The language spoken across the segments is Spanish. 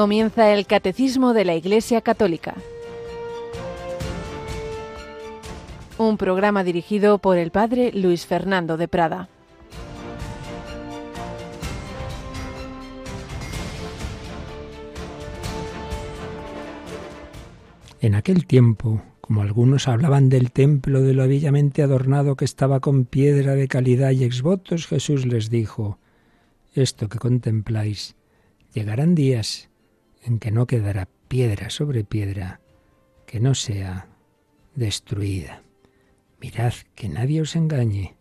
Comienza el Catecismo de la Iglesia Católica. Un programa dirigido por el Padre Luis Fernando de Prada. En aquel tiempo, como algunos hablaban del templo de lo bellamente adornado que estaba con piedra de calidad y exvotos, Jesús les dijo, Esto que contempláis, llegarán días en que no quedará piedra sobre piedra que no sea destruida. Mirad que nadie os engañe,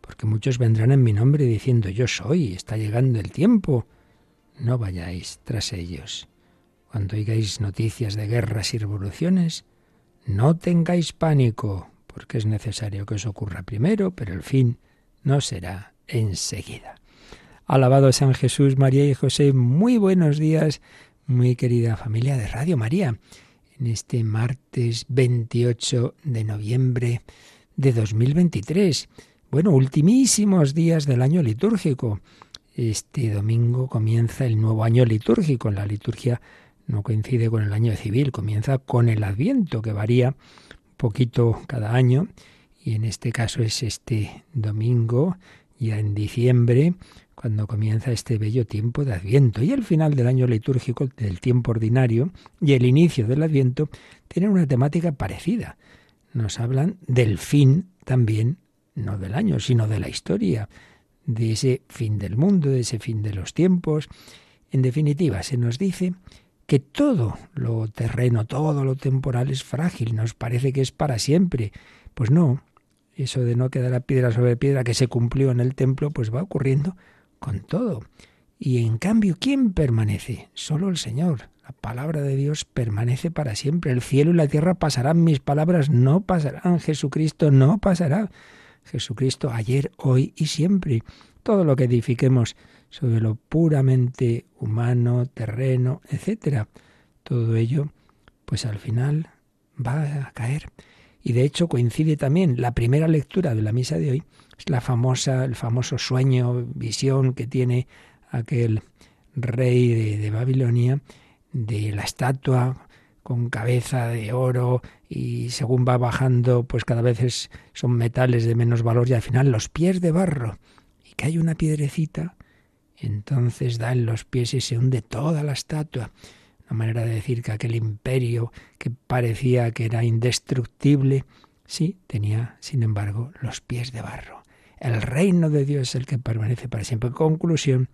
porque muchos vendrán en mi nombre diciendo yo soy, está llegando el tiempo. No vayáis tras ellos. Cuando oigáis noticias de guerras y revoluciones, no tengáis pánico, porque es necesario que os ocurra primero, pero el fin no será enseguida. Alabado San Jesús, María y José, muy buenos días, muy querida familia de Radio María, en este martes 28 de noviembre de 2023. Bueno, ultimísimos días del año litúrgico. Este domingo comienza el nuevo año litúrgico. La liturgia no coincide con el año civil, comienza con el Adviento, que varía un poquito cada año. Y en este caso es este domingo, ya en diciembre, cuando comienza este bello tiempo de Adviento. Y el final del año litúrgico, del tiempo ordinario, y el inicio del Adviento, tienen una temática parecida. Nos hablan del fin también, no del año, sino de la historia, de ese fin del mundo, de ese fin de los tiempos. En definitiva, se nos dice que todo lo terreno, todo lo temporal es frágil, nos parece que es para siempre. Pues no, eso de no quedar piedra sobre piedra que se cumplió en el templo, pues va ocurriendo con todo. Y en cambio, ¿quién permanece? Solo el Señor. La palabra de Dios permanece para siempre. El cielo y la tierra pasarán, mis palabras no pasarán. Jesucristo no pasará. Jesucristo ayer, hoy y siempre. Todo lo que edifiquemos sobre lo puramente humano, terreno, etcétera, todo ello, pues al final va a caer. Y de hecho coincide también la primera lectura de la misa de hoy es la famosa, el famoso sueño, visión que tiene aquel rey de, Babilonia de la estatua con cabeza de oro y según va bajando, pues cada vez son metales de menos valor y al final los pies de barro y que hay una piedrecita, entonces da en los pies y se hunde toda la estatua. Una manera de decir que aquel imperio que parecía que era indestructible, sí, tenía, sin embargo, los pies de barro. El reino de Dios es el que permanece para siempre. Conclusión,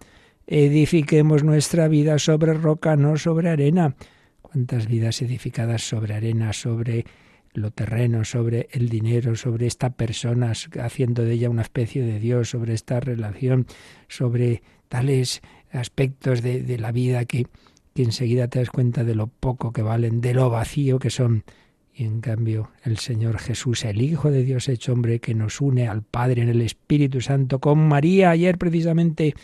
edifiquemos nuestra vida sobre roca, no sobre arena. ¿Cuántas vidas edificadas sobre arena, sobre lo terreno, sobre el dinero, sobre esta persona, haciendo de ella una especie de Dios, sobre esta relación, sobre tales aspectos de, de la vida que, que enseguida te das cuenta de lo poco que valen, de lo vacío que son. Y en cambio el Señor Jesús, el Hijo de Dios hecho hombre, que nos une al Padre en el Espíritu Santo, con María, ayer precisamente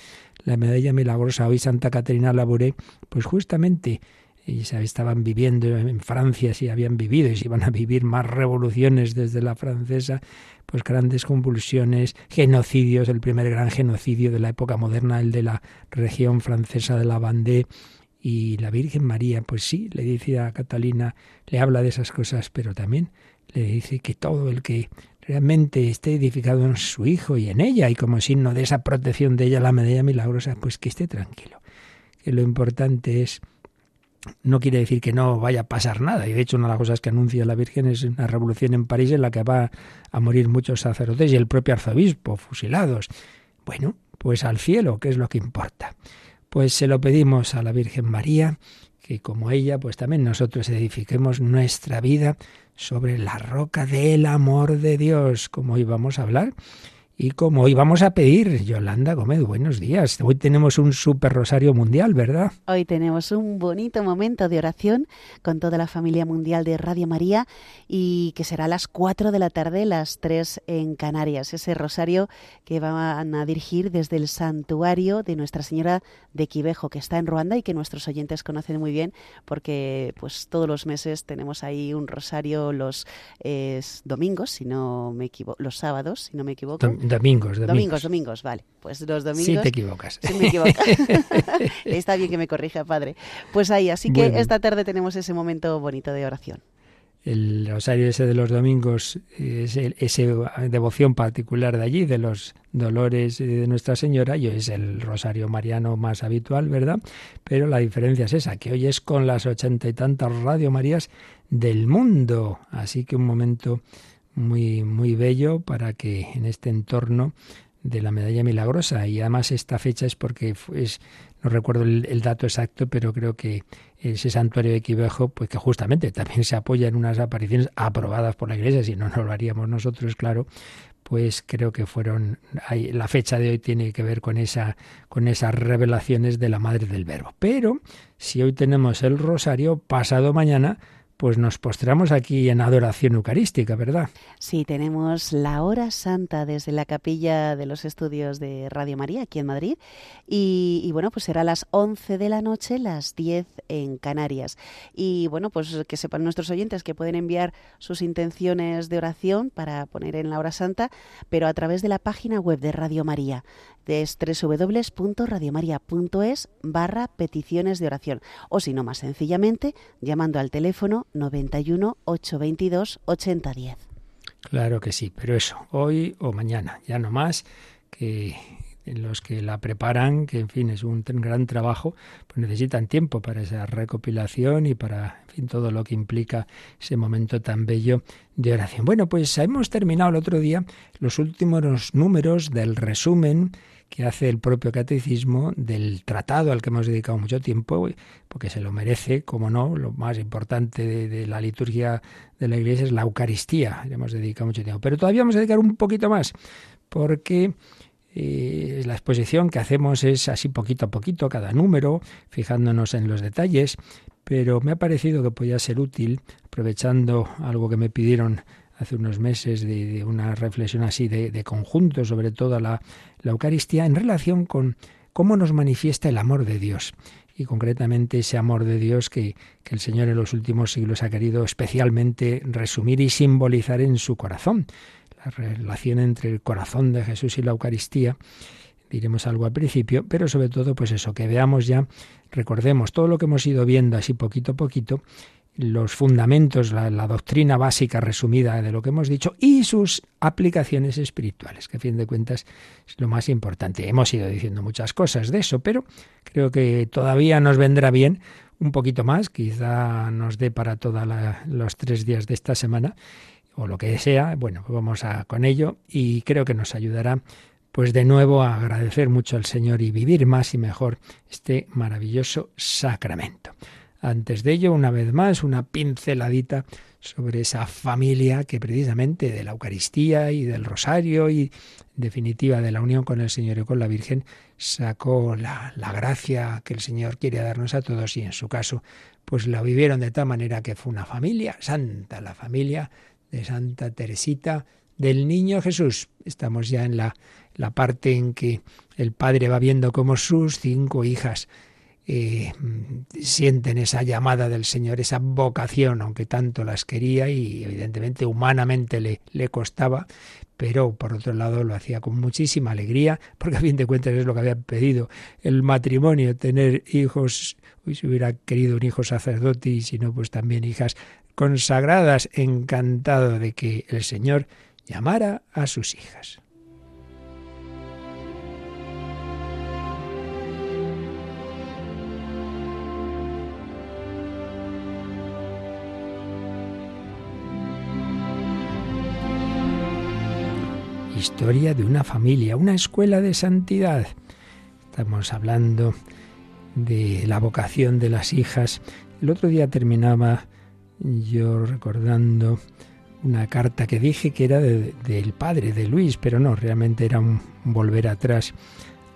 la medalla milagrosa, hoy Santa Caterina Labouré, pues justamente ellos estaban viviendo en Francia, si habían vivido y si iban a vivir más revoluciones desde la francesa, pues grandes convulsiones, genocidios, el primer gran genocidio de la época moderna, el de la región francesa de la Vendée, y la Virgen María, pues sí, le dice a Catalina, le habla de esas cosas, pero también le dice que todo el que realmente esté edificado en su Hijo y en ella, y como signo de esa protección de ella, la medalla milagrosa, pues que esté tranquilo. Que lo importante es, no quiere decir que no vaya a pasar nada, y de hecho una de las cosas que anuncia la Virgen es una revolución en París en la que va a morir muchos sacerdotes y el propio arzobispo fusilados. Bueno, pues al cielo, que es lo que importa. Pues se lo pedimos a la Virgen María, que como ella, pues también nosotros edifiquemos nuestra vida sobre la roca del amor de Dios, como hoy vamos a hablar y como hoy vamos a pedir, Yolanda Gómez, buenos días. Hoy tenemos un super rosario mundial, ¿verdad? Hoy tenemos un bonito momento de oración con toda la familia mundial de Radio María y que será a las 4 de la tarde, las 3 en Canarias. Ese rosario que van a dirigir desde el santuario de Nuestra Señora de Quivejo, que está en Ruanda y que nuestros oyentes conocen muy bien porque pues todos los meses tenemos ahí un rosario los domingos, si no me equivoco, los sábados, si no me equivoco domingos, domingos. Domingos, domingos, vale. Pues los domingos. Sí, te equivocas. Sí, me equivoco. Está bien que me corrija, padre. Pues ahí, así que esta tarde tenemos ese momento bonito de oración el rosario ese de los domingos, es esa devoción particular de allí, de los dolores de Nuestra Señora, y hoy es el rosario mariano más habitual, ¿verdad? Pero la diferencia es esa, que hoy es con las ochenta y tantas Radio Marías del mundo. Así que un momento muy, muy bello para que en este entorno de la medalla milagrosa, y además esta fecha es porque es no recuerdo el, dato exacto, pero creo que ese santuario de Quivejo, pues que justamente también se apoya en unas apariciones aprobadas por la Iglesia, si no, no lo haríamos nosotros, claro, pues creo que fueron la fecha de hoy tiene que ver con esa con esas revelaciones de la madre del verbo. Pero si hoy tenemos el rosario, pasado mañana pues nos postramos aquí en adoración eucarística, ¿verdad? Sí, tenemos la hora santa desde la capilla de los estudios de Radio María aquí en Madrid y, bueno, pues será las 11 de la noche, las 10 en Canarias. Y bueno, pues que sepan nuestros oyentes que pueden enviar sus intenciones de oración para poner en la hora santa, pero a través de la página web de Radio María es www.radiomaria.es barra peticiones de oración o si no más sencillamente llamando al teléfono 91 822 8010. Claro que sí, pero eso, hoy o mañana, ya no más que los que la preparan, que en fin es un gran trabajo, pues necesitan tiempo para esa recopilación y para en fin, todo lo que implica ese momento tan bello de oración. Bueno, pues hemos terminado el otro día los últimos números del resumen que hace el propio catecismo del tratado al que hemos dedicado mucho tiempo, porque se lo merece, como no, lo más importante de, la liturgia de la Iglesia es la Eucaristía, le hemos dedicado mucho tiempo. Pero todavía vamos a dedicar un poquito más, porque eh, la exposición que hacemos es así poquito a poquito, cada número, fijándonos en los detalles, pero me ha parecido que podía ser útil, aprovechando algo que me pidieron hace unos meses de, una reflexión así de, conjunto sobre toda la, Eucaristía en relación con cómo nos manifiesta el amor de Dios y concretamente ese amor de Dios que, que, el Señor en los últimos siglos ha querido especialmente resumir y simbolizar en su corazón. La relación entre el corazón de Jesús y la Eucaristía, diremos algo al principio, pero sobre todo pues eso, que veamos ya, recordemos todo lo que hemos ido viendo así poquito a poquito, los fundamentos, la, doctrina básica resumida de lo que hemos dicho y sus aplicaciones espirituales, que a fin de cuentas es lo más importante. Hemos ido diciendo muchas cosas de eso, pero creo que todavía nos vendrá bien un poquito más, quizá nos dé para todos los tres días de esta semana o lo que sea. Bueno, vamos a con ello y creo que nos ayudará pues de nuevo a agradecer mucho al Señor y vivir más y mejor este maravilloso sacramento. Antes de ello, una vez más, una pinceladita sobre esa familia que precisamente de la Eucaristía y del Rosario y en definitiva de la unión con el Señor y con la Virgen sacó la, la gracia que el Señor quiere darnos a todos y en su caso pues la vivieron de tal manera que fue una familia santa, la familia de Santa Teresita del Niño Jesús. Estamos ya en la, la parte en que el Padre va viendo como sus cinco hijas eh, sienten esa llamada del Señor, esa vocación, aunque tanto las quería y evidentemente humanamente le, le costaba, pero por otro lado lo hacía con muchísima alegría, porque a fin de cuentas es lo que había pedido el matrimonio, tener hijos, hoy si hubiera querido un hijo sacerdote y si no, pues también hijas consagradas, encantado de que el Señor llamara a sus hijas. Historia de una familia, una escuela de santidad. Estamos hablando de la vocación de las hijas. El otro día terminaba yo recordando una carta que dije que era del padre de Luis, pero no, realmente era un volver atrás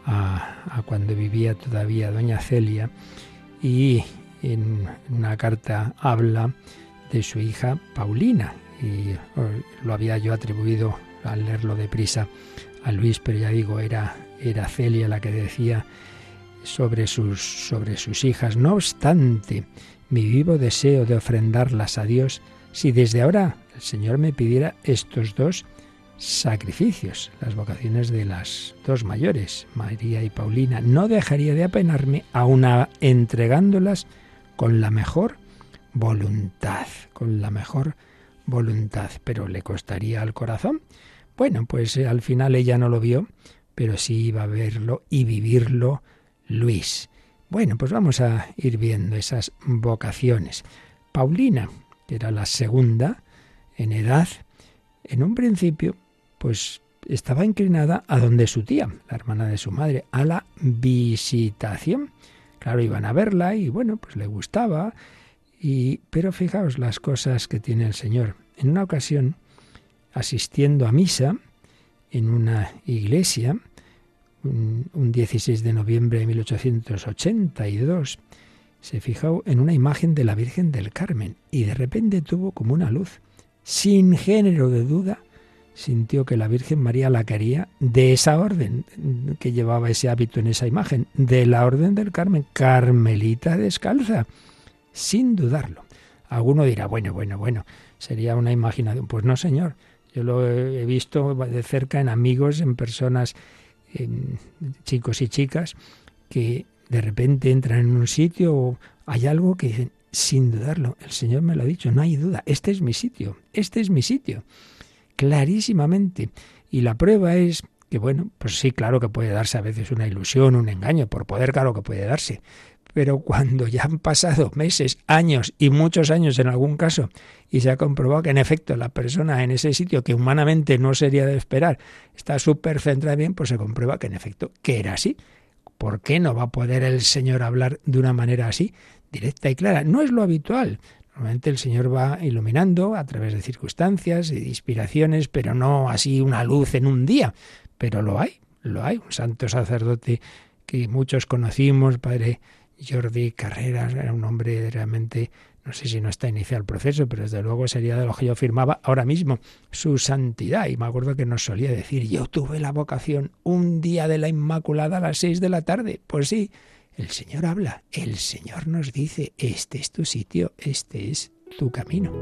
a, a, cuando vivía todavía doña Celia y en una carta habla de su hija Paulina y lo había yo atribuido al leerlo deprisa a Luis, pero ya digo, era, era Celia la que decía sobre sus, sobre sus hijas. No obstante, mi vivo deseo de ofrendarlas a Dios, si desde ahora el Señor me pidiera estos dos sacrificios, las vocaciones de las dos mayores, María y Paulina. No dejaría de apenarme, aun entregándolas con la mejor voluntad, con la mejor voluntad, pero le costaría al corazón. Bueno, pues eh, al final ella no lo vio, pero sí iba a verlo y vivirlo Luis. Bueno, pues vamos a ir viendo esas vocaciones. Paulina, que era la segunda en edad, en un principio pues estaba inclinada a donde su tía, la hermana de su madre, a la visitación. Claro, iban a verla y bueno, pues le gustaba. Y, pero fijaos las cosas que tiene el Señor. En una ocasión, asistiendo a misa en una iglesia, un, 16 de noviembre de 1882, se fijó en una imagen de la Virgen del Carmen y de repente tuvo como una luz, sin género de duda, sintió que la Virgen María la quería de esa orden que llevaba ese hábito en esa imagen, de la orden del Carmen, Carmelita descalza, sin dudarlo. Alguno dirá, bueno, bueno, bueno, sería una imaginación. Pues no, señor. Yo lo he visto de cerca en amigos, en personas, en chicos y chicas, que de repente entran en un sitio o hay algo que dicen, sin dudarlo, el Señor me lo ha dicho, no hay duda, este es mi sitio, este es mi sitio clarísimamente. Y la prueba es que, bueno, pues sí, claro que puede darse a veces una ilusión, un engaño, por poder, claro que puede darse. Pero cuando ya han pasado meses, años y muchos años en algún caso, y se ha comprobado que en efecto la persona en ese sitio que humanamente no sería de esperar está súper centrada bien, pues se comprueba que en efecto que era así. ¿Por qué no va a poder el Señor hablar de una manera así, directa y clara? No es lo habitual. Normalmente el Señor va iluminando a través de circunstancias y de inspiraciones, pero no así una luz en un día. Pero lo hay, lo hay. Un santo sacerdote que muchos conocimos, padre Jordi Carreras, era un hombre realmente, no sé si no está iniciado el proceso, pero desde luego sería de lo que yo firmaba ahora mismo, su santidad. Y me acuerdo que nos solía decir, yo tuve la vocación un día de la Inmaculada a las seis de la tarde. Pues sí, el Señor habla, el Señor nos dice, este es tu sitio, este es tu camino.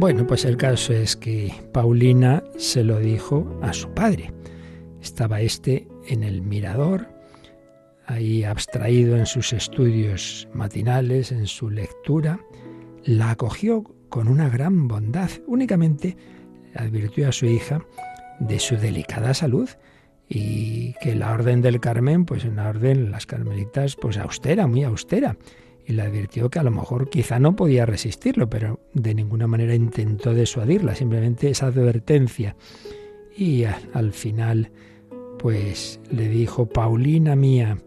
Bueno, pues el caso es que Paulina se lo dijo a su padre. Estaba este en el mirador, ahí abstraído en sus estudios matinales, en su lectura, la acogió con una gran bondad. Únicamente advirtió a su hija de su delicada salud y que la orden del Carmen, pues una orden, las carmelitas, pues austera, muy austera. Y le advirtió que a lo mejor quizá no podía resistirlo, pero de ninguna manera intentó disuadirla, simplemente esa advertencia. Y al final, pues le dijo, Paulina mía,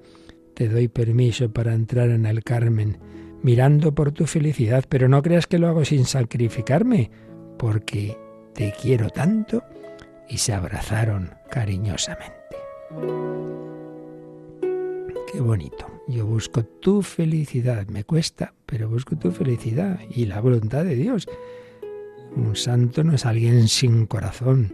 te doy permiso para entrar en el Carmen, mirando por tu felicidad, pero no creas que lo hago sin sacrificarme, porque te quiero tanto y se abrazaron cariñosamente. Qué bonito. Yo busco tu felicidad. Me cuesta, pero busco tu felicidad y la voluntad de Dios. Un santo no es alguien sin corazón.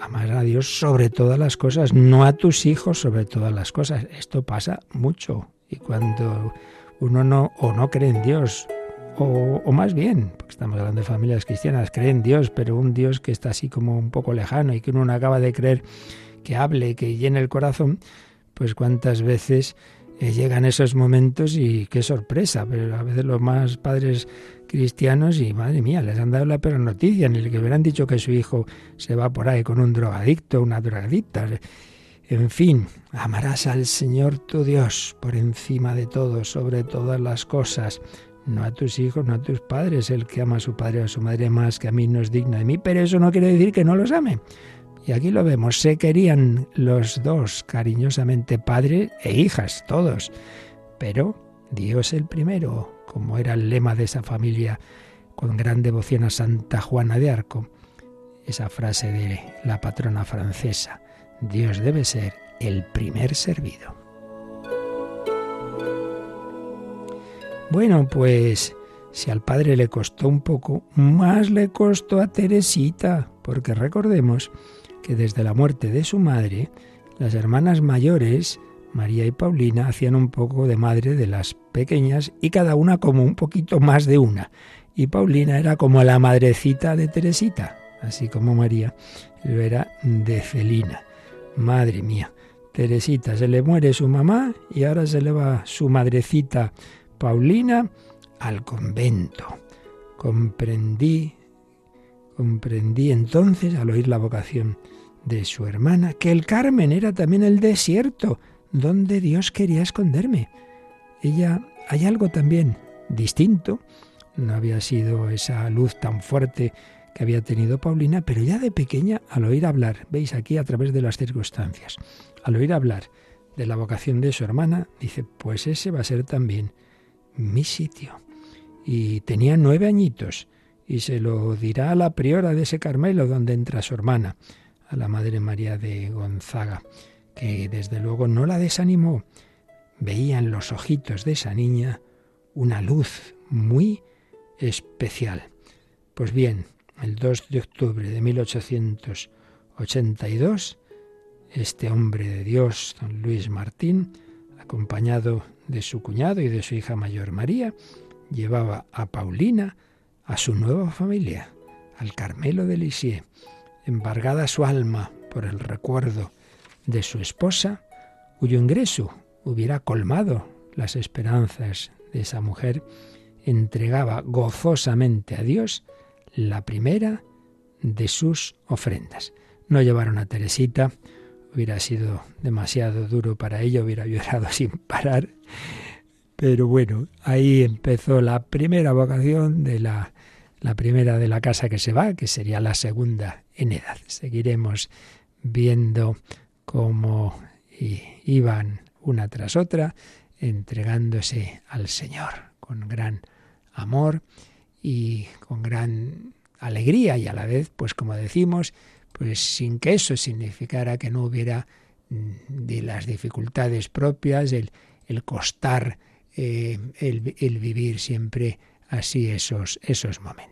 Amar a Dios sobre todas las cosas, no a tus hijos sobre todas las cosas. Esto pasa mucho. Y cuando uno no o no cree en Dios o, más bien, porque estamos hablando de familias cristianas, creen en Dios, pero un Dios que está así como un poco lejano y que uno no acaba de creer que hable, que llene el corazón, pues cuántas veces eh, llegan esos momentos y qué sorpresa, pero a veces los más padres cristianos y madre mía, les han dado la peor noticia, en el que hubieran dicho que su hijo se va por ahí con un drogadicto, una drogadicta. En fin, amarás al Señor tu Dios por encima de todo, sobre todas las cosas no a tus hijos, no a tus padres. El que ama a su padre o a su madre más que a mí no es digno de mí, pero eso no quiere decir que no los ame. Y aquí lo vemos, se querían los dos cariñosamente, padre e hijas, todos. Pero Dios el primero, como era el lema de esa familia con gran devoción a Santa Juana de Arco, esa frase de la patrona francesa, Dios debe ser el primer servido. Bueno, pues si al padre le costó un poco, más le costó a Teresita, porque recordemos que desde la muerte de su madre, las hermanas mayores María y Paulina hacían un poco de madre de las pequeñas y cada una como un poquito más de una. Y Paulina era como la madrecita de Teresita, así como María lo era de Celina. Madre mía, Teresita se le muere su mamá y ahora se le va su madrecita Paulina al convento. Comprendí, comprendí entonces al oír la vocación de su hermana que el Carmen era también el desierto donde Dios quería esconderme. Ella hay algo también distinto. No había sido esa luz tan fuerte que había tenido Paulina, pero ya de pequeña, al oír hablar, veis aquí a través de las circunstancias, al oír hablar de la vocación de su hermana, dice, pues ese va a ser también mi sitio. Y tenía nueve añitos, y se lo dirá a la priora de ese Carmelo donde entra su hermana, a la Madre María de Gonzaga, que desde luego no la desanimó. Veía en los ojitos de esa niña una luz muy especial. Pues bien, el 2 de octubre de 1882, este hombre de Dios, don Luis Martín, acompañado de su cuñado y de su hija mayor María, llevaba a Paulina a su nueva familia, al Carmelo de Lisieux, embargada su alma por el recuerdo de su esposa, cuyo ingreso hubiera colmado las esperanzas de esa mujer, entregaba gozosamente a Dios la primera de sus ofrendas. No llevaron a Teresita, hubiera sido demasiado duro para ella, hubiera llorado sin parar. Pero bueno, ahí empezó la primera vocación de la, la primera de la casa que se va, que sería la segunda en edad. Seguiremos viendo cómo iban una tras otra entregándose al Señor con gran amor y con gran alegría y a la vez, pues como decimos, pues sin que eso significara que no hubiera mm, de las dificultades propias, el, el costar, eh, el, el vivir siempre así esos, esos momentos.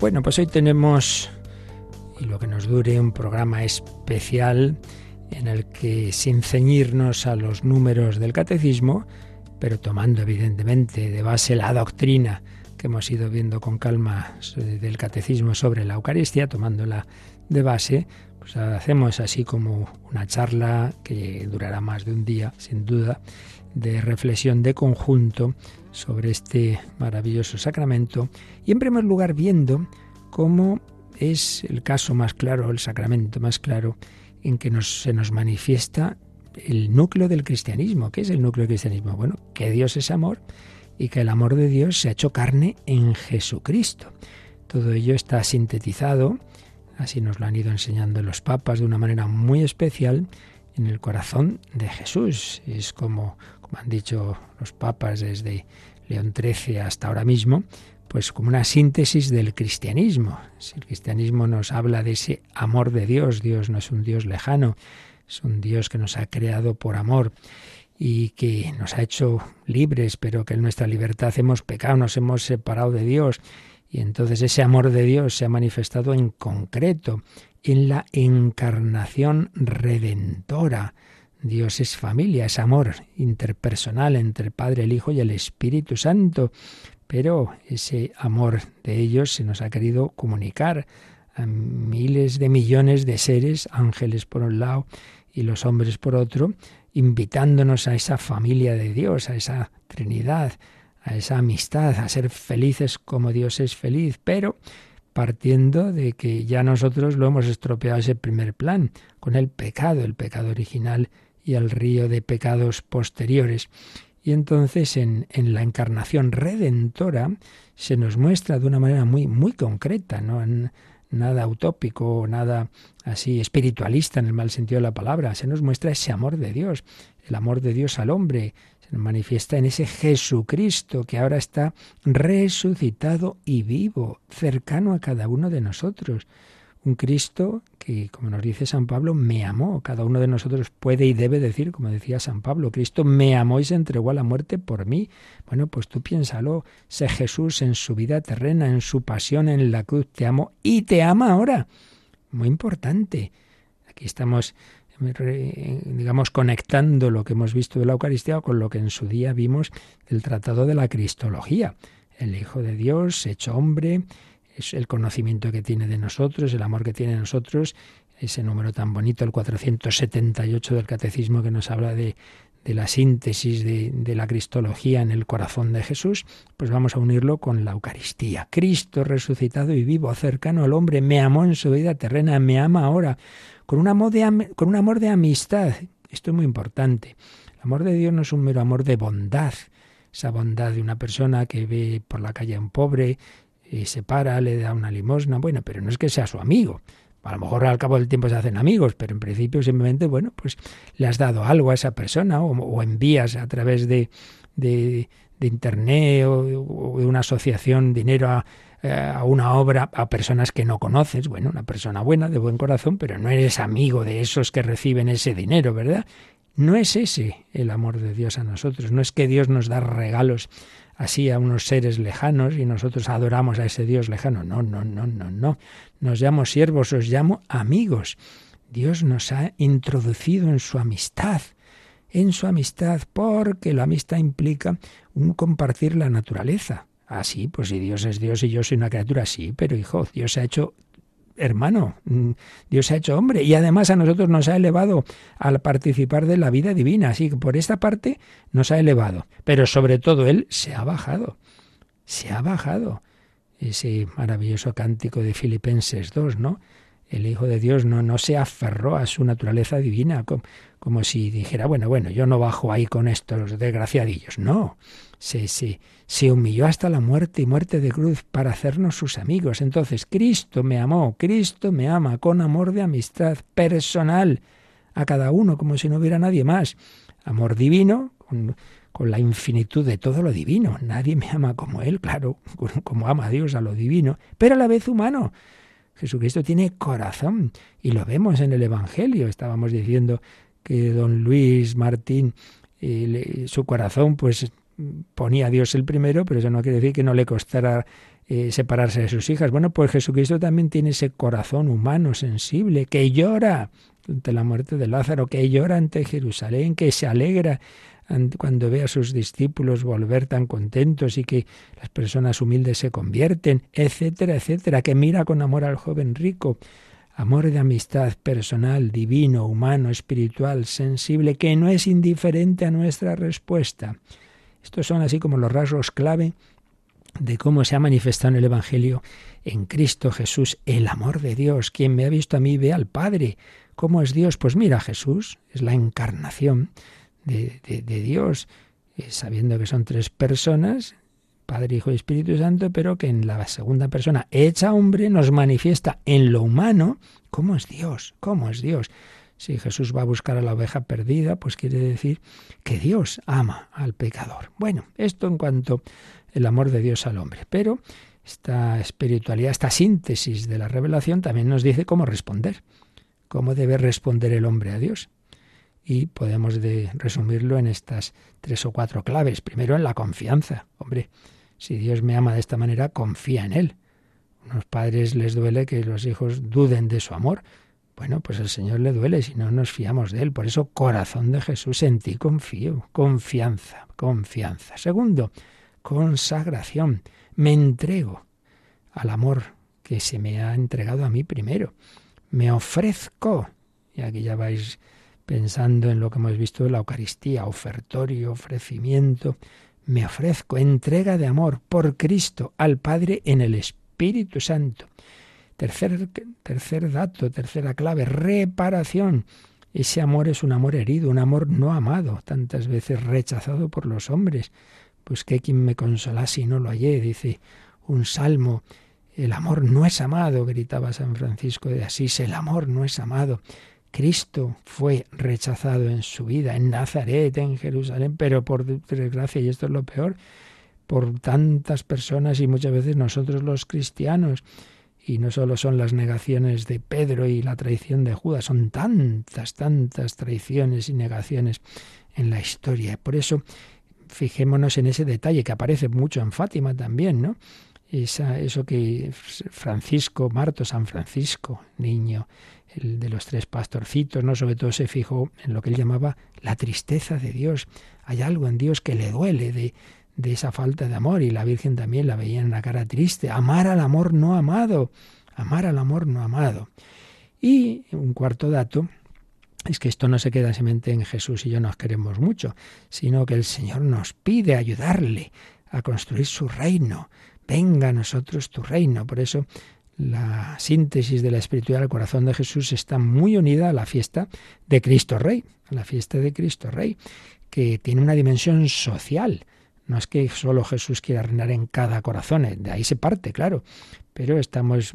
Bueno, pues hoy tenemos, y lo que nos dure, un programa especial en el que, sin ceñirnos a los números del catecismo, pero tomando evidentemente de base la doctrina que hemos ido viendo con calma del catecismo sobre la Eucaristía, tomándola de base, pues hacemos así como una charla que durará más de un día, sin duda, de reflexión de conjunto sobre este maravilloso sacramento. Y en primer lugar viendo cómo es el caso más claro, el sacramento más claro en que nos, se nos manifiesta el núcleo del cristianismo. ¿Qué es el núcleo del cristianismo? Bueno, que Dios es amor y que el amor de Dios se ha hecho carne en Jesucristo. Todo ello está sintetizado, así nos lo han ido enseñando los papas de una manera muy especial, en el corazón de Jesús. Es como, como han dicho los papas desde León XIII hasta ahora mismo, pues como una síntesis del cristianismo. Si el cristianismo nos habla de ese amor de Dios, Dios no es un Dios lejano, es un Dios que nos ha creado por amor y que nos ha hecho libres, pero que en nuestra libertad hemos pecado, nos hemos separado de Dios. Y entonces ese amor de Dios se ha manifestado en concreto en la encarnación redentora. Dios es familia, es amor interpersonal entre el Padre, el Hijo y el Espíritu Santo. Pero ese amor de ellos se nos ha querido comunicar a miles de millones de seres, ángeles por un lado y los hombres por otro, invitándonos a esa familia de Dios, a esa Trinidad, a esa amistad, a ser felices como Dios es feliz, pero partiendo de que ya nosotros lo hemos estropeado ese primer plan, con el pecado, el pecado original y el río de pecados posteriores. Y entonces en, en, la encarnación redentora se nos muestra de una manera muy, muy concreta, ¿no? Nada utópico, nada así espiritualista en el mal sentido de la palabra. Se nos muestra ese amor de Dios, el amor de Dios al hombre. Se nos manifiesta en ese Jesucristo que ahora está resucitado y vivo, cercano a cada uno de nosotros. Un Cristo que, como nos dice San Pablo, me amó. Cada uno de nosotros puede y debe decir, como decía San Pablo, Cristo me amó y se entregó a la muerte por mí. Bueno, pues tú piénsalo, sé Jesús en su vida terrena, en su pasión en la cruz, te amó y te ama ahora. Muy importante. Aquí estamos digamos, conectando lo que hemos visto de la Eucaristía con lo que en su día vimos del Tratado de la Cristología. El Hijo de Dios, hecho hombre, el conocimiento que tiene de nosotros, el amor que tiene de nosotros, ese número tan bonito, el 478 del Catecismo que nos habla de, de la síntesis de, de, la Cristología en el corazón de Jesús, pues vamos a unirlo con la Eucaristía. Cristo resucitado y vivo, cercano al hombre, me amó en su vida terrena, me ama ahora, con un amor de, con un amor de amistad. Esto es muy importante. El amor de Dios no es un mero amor de bondad, esa bondad de una persona que ve por la calle a un pobre, y se para, le da una limosna, bueno, pero no es que sea su amigo. A lo mejor al cabo del tiempo se hacen amigos, pero en principio simplemente, bueno, pues le has dado algo a esa persona o, envías a través de, de, internet o, de una asociación dinero a, eh, a una obra a personas que no conoces. Bueno, una persona buena, de buen corazón, pero no eres amigo de esos que reciben ese dinero, ¿verdad? No es ese el amor de Dios a nosotros, no es que Dios nos da regalos así a unos seres lejanos y nosotros adoramos a ese Dios lejano. No, no, no, no, no. Nos llamo siervos, os llamo amigos. Dios nos ha introducido en su amistad, en su amistad, porque la amistad implica un compartir la naturaleza. Ah, sí, pues si Dios es Dios y yo soy una criatura, sí, pero hijo, Dios ha hecho hermano, mm, Dios se ha hecho hombre y además a nosotros nos ha elevado al participar de la vida divina. Así que por esta parte nos ha elevado, pero sobre todo Él se ha bajado, se ha bajado. Ese maravilloso cántico de Filipenses 2, ¿no? El Hijo de Dios no, no se aferró a su naturaleza divina, como, como si dijera, bueno, bueno, yo no bajo ahí con estos desgraciadillos. No, se, se, humilló hasta la muerte y muerte de cruz para hacernos sus amigos. Entonces, Cristo me amó, Cristo me ama con amor de amistad personal a cada uno, como si no hubiera nadie más. Amor divino, con, con la infinitud de todo lo divino. Nadie me ama como Él, claro, como ama a Dios a lo divino, pero a la vez humano Jesucristo tiene corazón y lo vemos en el Evangelio. Estábamos diciendo que don Luis Martín, eh, su corazón, pues ponía a Dios el primero, pero eso no quiere decir que no le costara eh, separarse de sus hijas. Bueno, pues Jesucristo también tiene ese corazón humano, sensible, que llora ante la muerte de Lázaro, que llora ante Jerusalén, que se alegra cuando ve a sus discípulos volver tan contentos y que las personas humildes se convierten, etcétera, etcétera, que mira con amor al joven rico, amor de amistad personal, divino, humano, espiritual, sensible, que no es indiferente a nuestra respuesta. Estos son así como los rasgos clave de cómo se ha manifestado en el Evangelio en Cristo Jesús el amor de Dios. Quien me ha visto a mí ve al Padre. ¿Cómo es Dios? Pues mira, Jesús es la encarnación de, Dios, eh, sabiendo que son tres personas, Padre, Hijo y Espíritu Santo, pero que en la segunda persona, hecha hombre, nos manifiesta en lo humano cómo es Dios, cómo es Dios. Si Jesús va a buscar a la oveja perdida, pues quiere decir que Dios ama al pecador. Bueno, esto en cuanto el amor de Dios al hombre. Pero esta espiritualidad, esta síntesis de la revelación también nos dice cómo responder, cómo debe responder el hombre a Dios y podemos de resumirlo en estas tres o cuatro claves. Primero, en la confianza. Hombre, si Dios me ama de esta manera, confía en Él. A los padres les duele que los hijos duden de su amor. Bueno, pues al Señor le duele si no nos fiamos de Él. Por eso, corazón de Jesús, en ti confío. Confianza, confianza. Segundo, consagración. Me entrego al amor que se me ha entregado a mí primero. Me ofrezco. Y aquí ya vais pensando en lo que hemos visto de la Eucaristía, ofertorio, ofrecimiento, me ofrezco, entrega de amor por Cristo al Padre en el Espíritu Santo. Tercer, tercer dato, tercera clave, reparación. Ese amor es un amor herido, un amor no amado, tantas veces rechazado por los hombres. Pues que quien me consolase si no lo hallé, dice un salmo. El amor no es amado, gritaba San Francisco de Asís, el amor no es amado. Cristo fue rechazado en su vida, en Nazaret, en Jerusalén, pero por desgracia, y esto es lo peor, por tantas personas y muchas veces nosotros los cristianos. Y no solo son las negaciones de Pedro y la traición de Judas, son tantas, tantas traiciones y negaciones en la historia. Por eso, fijémonos en ese detalle que aparece mucho en Fátima también, ¿no? Eso que Francisco, Marto San Francisco, niño, el de los tres pastorcitos, ¿no? Sobre todo se fijó en lo que él llamaba la tristeza de Dios. Hay algo en Dios que le duele de, de esa falta de amor y la Virgen también la veía en la cara triste. Amar al amor no amado. Amar al amor no amado. Y un cuarto dato es que esto no se queda simplemente en Jesús y yo nos queremos mucho, sino que el Señor nos pide ayudarle a construir su reino. Venga a nosotros tu reino. Por eso la síntesis de la espiritualidad del corazón de Jesús está muy unida a la fiesta de Cristo Rey, a la fiesta de Cristo Rey, que tiene una dimensión social. No es que solo Jesús quiera reinar en cada corazón, eh, de ahí se parte, claro, pero estamos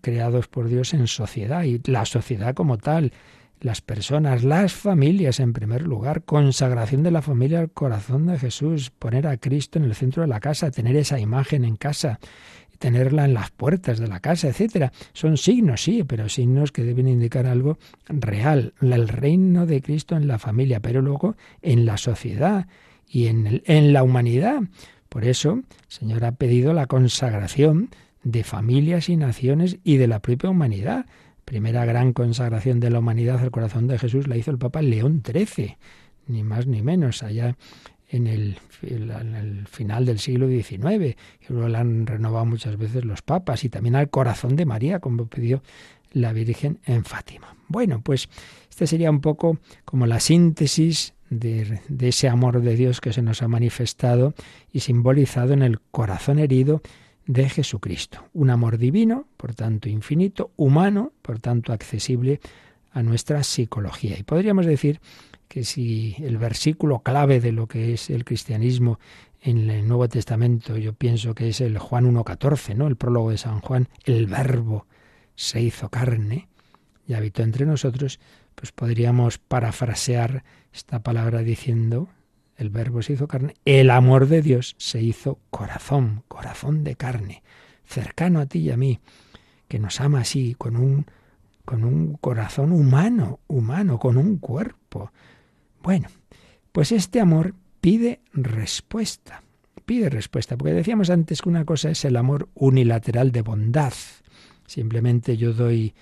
creados por Dios en sociedad y la sociedad como tal, las personas, las familias en primer lugar, consagración de la familia al corazón de Jesús, poner a Cristo en el centro de la casa, tener esa imagen en casa, tenerla en las puertas de la casa, etcétera. Son signos, sí, pero signos que deben indicar algo real, el reino de Cristo en la familia, pero luego en la sociedad y en, en la humanidad. Por eso, el Señor ha pedido la consagración de familias y naciones y de la propia humanidad. Primera gran consagración de la humanidad al corazón de Jesús la hizo el Papa León XIII, ni más ni menos, allá en el, final del siglo XIX, y luego la han renovado muchas veces los papas, y también al corazón de María, como pidió la Virgen en Fátima. Bueno, pues este sería un poco como la síntesis de, ese amor de Dios que se nos ha manifestado y simbolizado en el corazón herido de Jesucristo. Un amor divino, por tanto infinito, humano, por tanto accesible a nuestra psicología. Y podríamos decir que si el versículo clave de lo que es el cristianismo en el Nuevo Testamento, yo pienso que es el Juan 1.14, ¿no? El prólogo de San Juan, el verbo se hizo carne y habitó entre nosotros, pues podríamos parafrasear esta palabra diciendo, el verbo se hizo carne, el amor de Dios se hizo corazón, corazón de carne, cercano a ti y a mí, que nos ama así, con un, con un corazón humano, humano, con un cuerpo, bueno, pues este amor pide respuesta, pide respuesta, porque decíamos antes que una cosa es el amor unilateral de bondad. Simplemente yo doy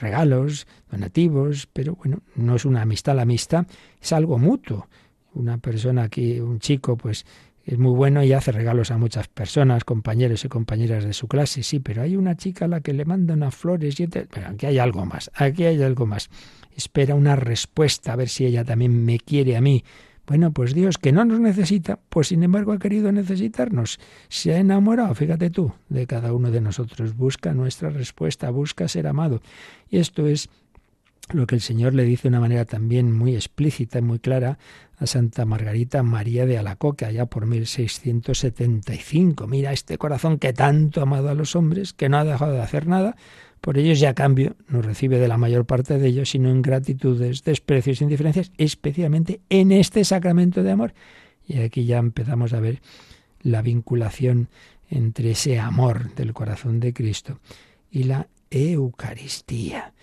regalos, donativos, pero bueno, no es una amistad, la amistad es algo mutuo. Una persona aquí, un chico, pues es muy bueno y hace regalos a muchas personas, compañeros y compañeras de su clase, sí, pero hay una chica a la que le manda unas flores y... Pero aquí hay algo más, aquí hay algo más espera una respuesta, a ver si ella también me quiere a mí. Bueno, pues Dios, que no nos necesita, pues sin embargo ha querido necesitarnos. Se ha enamorado, fíjate tú, de cada uno de nosotros. Busca nuestra respuesta, busca ser amado. Y esto es lo que el Señor le dice de una manera también muy explícita y muy clara a Santa Margarita María de Alacoque, allá por 1675. Mira este corazón que tanto ha amado a los hombres, que no ha dejado de hacer nada, por ellos ya a cambio no recibe de la mayor parte de ellos, sino ingratitudes, desprecios indiferencias, especialmente en este sacramento de amor. Y aquí ya empezamos a ver la vinculación entre ese amor del corazón de Cristo y la Eucaristía.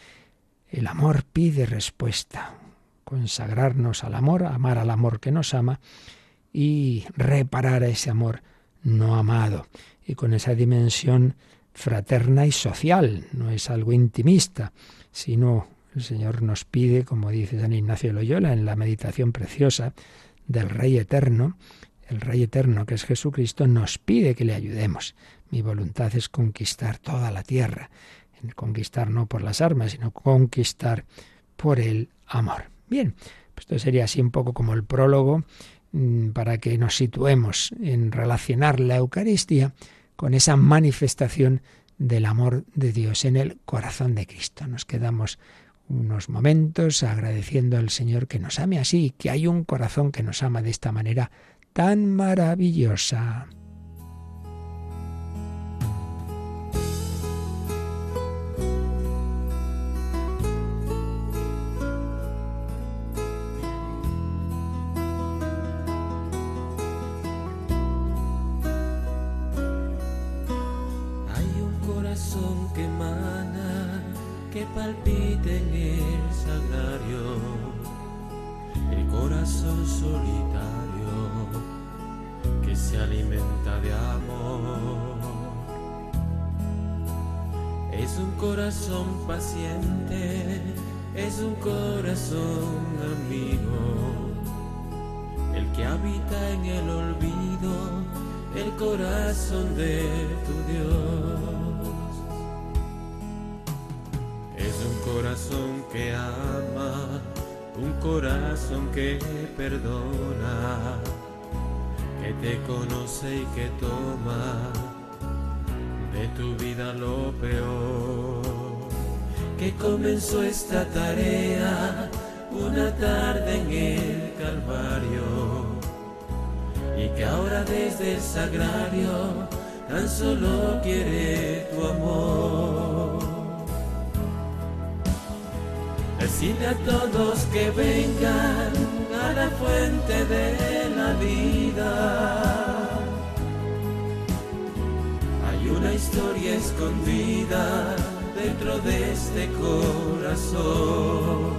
El amor pide respuesta, consagrarnos al amor, amar al amor que nos ama y reparar a ese amor no amado. Y con esa dimensión fraterna y social, no es algo intimista, sino el Señor nos pide, como dice San Ignacio de Loyola en la meditación preciosa del Rey Eterno, el Rey Eterno que es Jesucristo, nos pide que le ayudemos. Mi voluntad es conquistar toda la tierra, conquistar no por las armas, sino conquistar por el amor. Bien, pues esto sería así un poco como el prólogo mm, para que nos situemos en relacionar la Eucaristía con esa manifestación del amor de Dios en el corazón de Cristo. Nos quedamos unos momentos agradeciendo al Señor que nos ame así, que hay un corazón que nos ama de esta manera tan maravillosa. Es un corazón paciente, es un corazón amigo, el que habita en el olvido, el corazón de tu Dios. corazón que ama, un corazón que perdona, que te conoce y que toma de tu vida lo peor. Que comenzó esta tarea una tarde en el Calvario y que ahora desde el sagrario tan solo quiere tu amor. Decide a todos que vengan a la fuente de la vida. Historia escondida dentro de este corazón.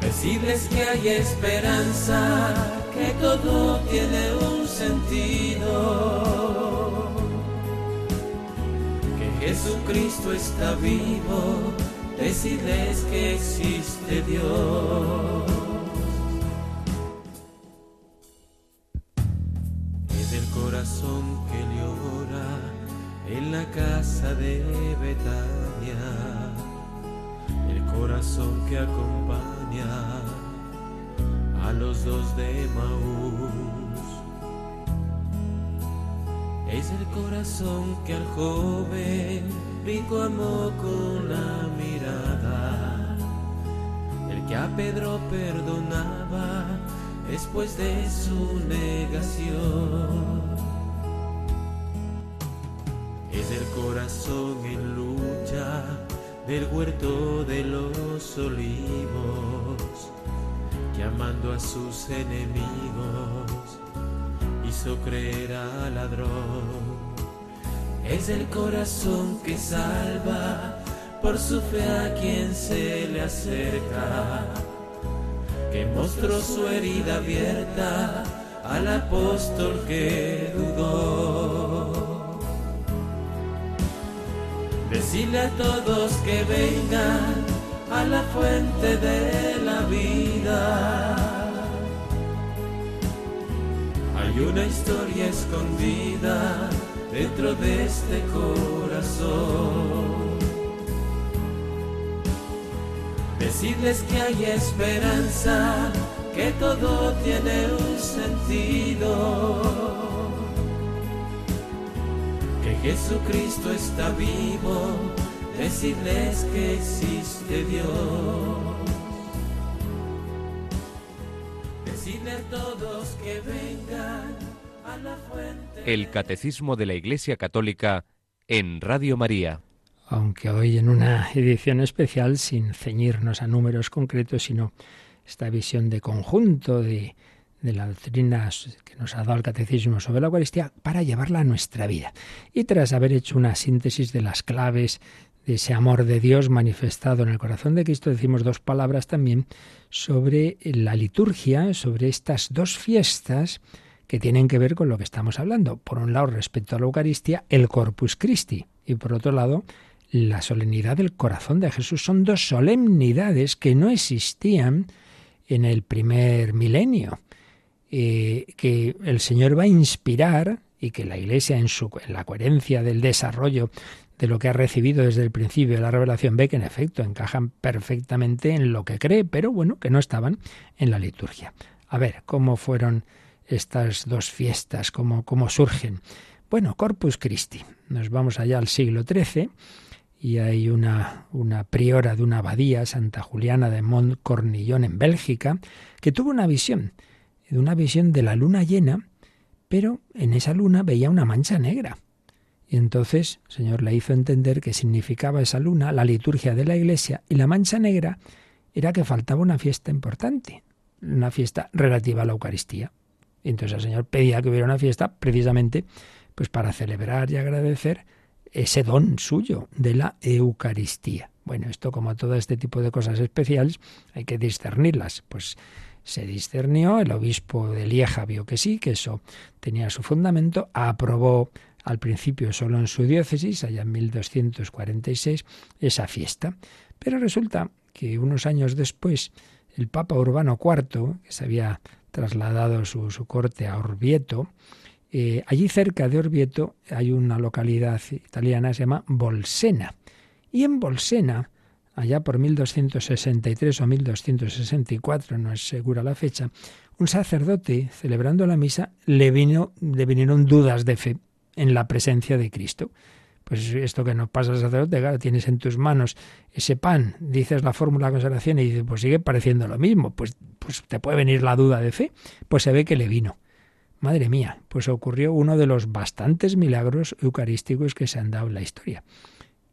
Decirles que hay esperanza, que todo tiene un sentido Jesucristo está vivo, decirles que existe Dios. Corazón que llora en la casa de Betania, el corazón que acompaña a los dos de Maús es el corazón que al joven rico amó con la mirada. El que a Pedro perdonaba después de su negación. Corazón en lucha del huerto de los olivos, que amando a sus enemigos hizo creer al ladrón. Es el corazón que salva por su fe a quien se le acerca, que mostró su herida abierta al apóstol que dudó. Decirle a todos que vengan a la fuente de la vida hay una historia escondida dentro de este corazón. Decirles que hay esperanza, que todo tiene un sentido. Que Jesucristo está vivo, decirles que existe Dios. El Catecismo de la Iglesia Católica en Radio María. Aunque hoy en una edición especial sin ceñirnos a números concretos, sino esta visión de conjunto de, de la doctrina que nos ha dado el catecismo sobre la Eucaristía para llevarla a nuestra vida. Y tras haber hecho una síntesis de las claves de ese amor de Dios manifestado en el corazón de Cristo, decimos dos palabras también sobre la liturgia, sobre estas dos fiestas que tienen que ver con lo que estamos hablando. Por un lado, respecto a la Eucaristía, el Corpus Christi, y por otro lado, la solemnidad del corazón de Jesús. Son dos solemnidades que no existían en el primer milenio, eh, que el Señor va a inspirar y que la Iglesia en, su, en la coherencia del desarrollo de lo que ha recibido desde el principio de la revelación ve que en efecto encajan perfectamente en lo que cree, pero bueno, que no estaban en la liturgia. A ver, ¿cómo fueron estas dos fiestas, cómo, cómo surgen? Bueno, Corpus Christi. Nos vamos allá al siglo XIII y hay una, una priora de una abadía, Santa Juliana de Montcornillon en Bélgica, que tuvo una visión, una visión de la luna llena, pero en esa luna veía una mancha negra. Y entonces el Señor le hizo entender que significaba esa luna la liturgia de la iglesia y la mancha negra era que faltaba una fiesta importante, una fiesta relativa a la Eucaristía. Y entonces el Señor pedía que hubiera una fiesta precisamente pues para celebrar y agradecer ese don suyo de la Eucaristía. Bueno, esto como todo este tipo de cosas especiales hay que discernirlas. Pues se discernió, el obispo de Lieja vio que sí, que eso tenía su fundamento, aprobó al principio solo en su diócesis, allá en 1246, esa fiesta. Pero resulta que unos años después, el Papa Urbano IV, que se había trasladado su, corte a Orvieto, eh, allí cerca de Orvieto hay una localidad italiana se llama Bolsena. Y en Bolsena, allá por 1263 o 1264, no es segura la fecha, un sacerdote celebrando la misa le, vino, le vinieron dudas de fe en la presencia de Cristo. Pues esto que nos pasa al sacerdote, claro, tienes en tus manos ese pan, dices la fórmula de consagración y dices, pues sigue pareciendo lo mismo, pues, pues te puede venir la duda de fe. Pues se ve que le vino. Madre mía, pues ocurrió uno de los bastantes milagros eucarísticos que se han dado en la historia.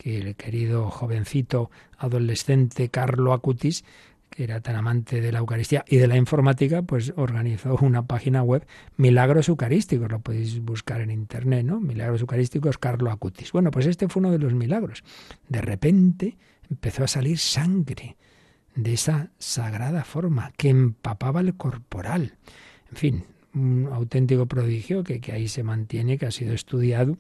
Que el querido jovencito adolescente Carlo Acutis que era tan amante de la Eucaristía y de la informática, pues organizó una página web, Milagros Eucarísticos, lo podéis buscar en internet, ¿no? Milagros Eucarísticos, Carlo Acutis. Bueno, pues este fue uno de los milagros. De repente empezó a salir sangre de esa sagrada forma que empapaba el corporal. En fin, un auténtico prodigio que, que ahí se mantiene, que ha sido estudiado.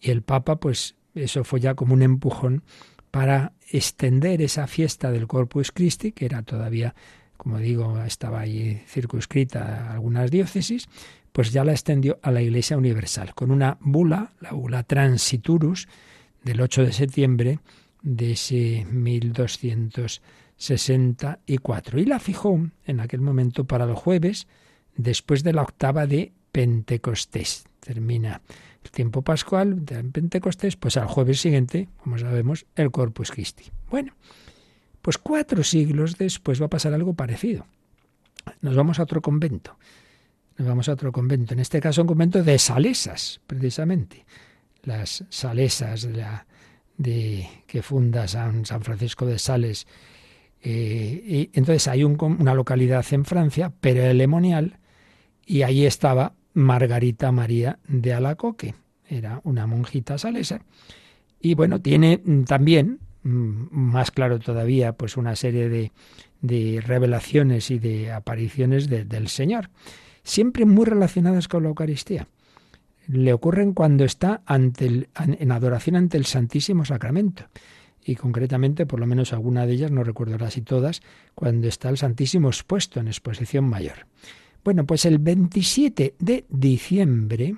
Y el Papa, pues eso fue ya como un empujón para extender esa fiesta del Corpus Christi, que era todavía, como digo, estaba ahí circunscrita a algunas diócesis, pues ya la extendió a la Iglesia Universal, con una bula, la bula Transiturus, del 8 de septiembre de ese 1264. Y la fijó en aquel momento para el jueves, después de la octava de Pentecostés. Termina tiempo pascual de Pentecostés, pues al jueves siguiente, como sabemos, el Corpus Christi. Bueno, pues cuatro siglos después va a pasar algo parecido. Nos vamos a otro convento. Nos vamos a otro convento, en este caso un convento de salesas, precisamente. Las salesas de, que funda San, Francisco de Sales. Eh, y entonces hay una localidad en Francia, pero el Lemonial, y ahí estaba Margarita María de Alacoque. Era una monjita salesa. Y bueno, tiene también, mm, más claro todavía, pues una serie de, de revelaciones y de apariciones del Señor, siempre muy relacionadas con la Eucaristía. Le ocurren cuando está ante el, en adoración ante el Santísimo Sacramento y concretamente, por lo menos alguna de ellas, no recuerdo casi todas, cuando está el Santísimo expuesto en exposición mayor. Bueno, pues el 27 de diciembre,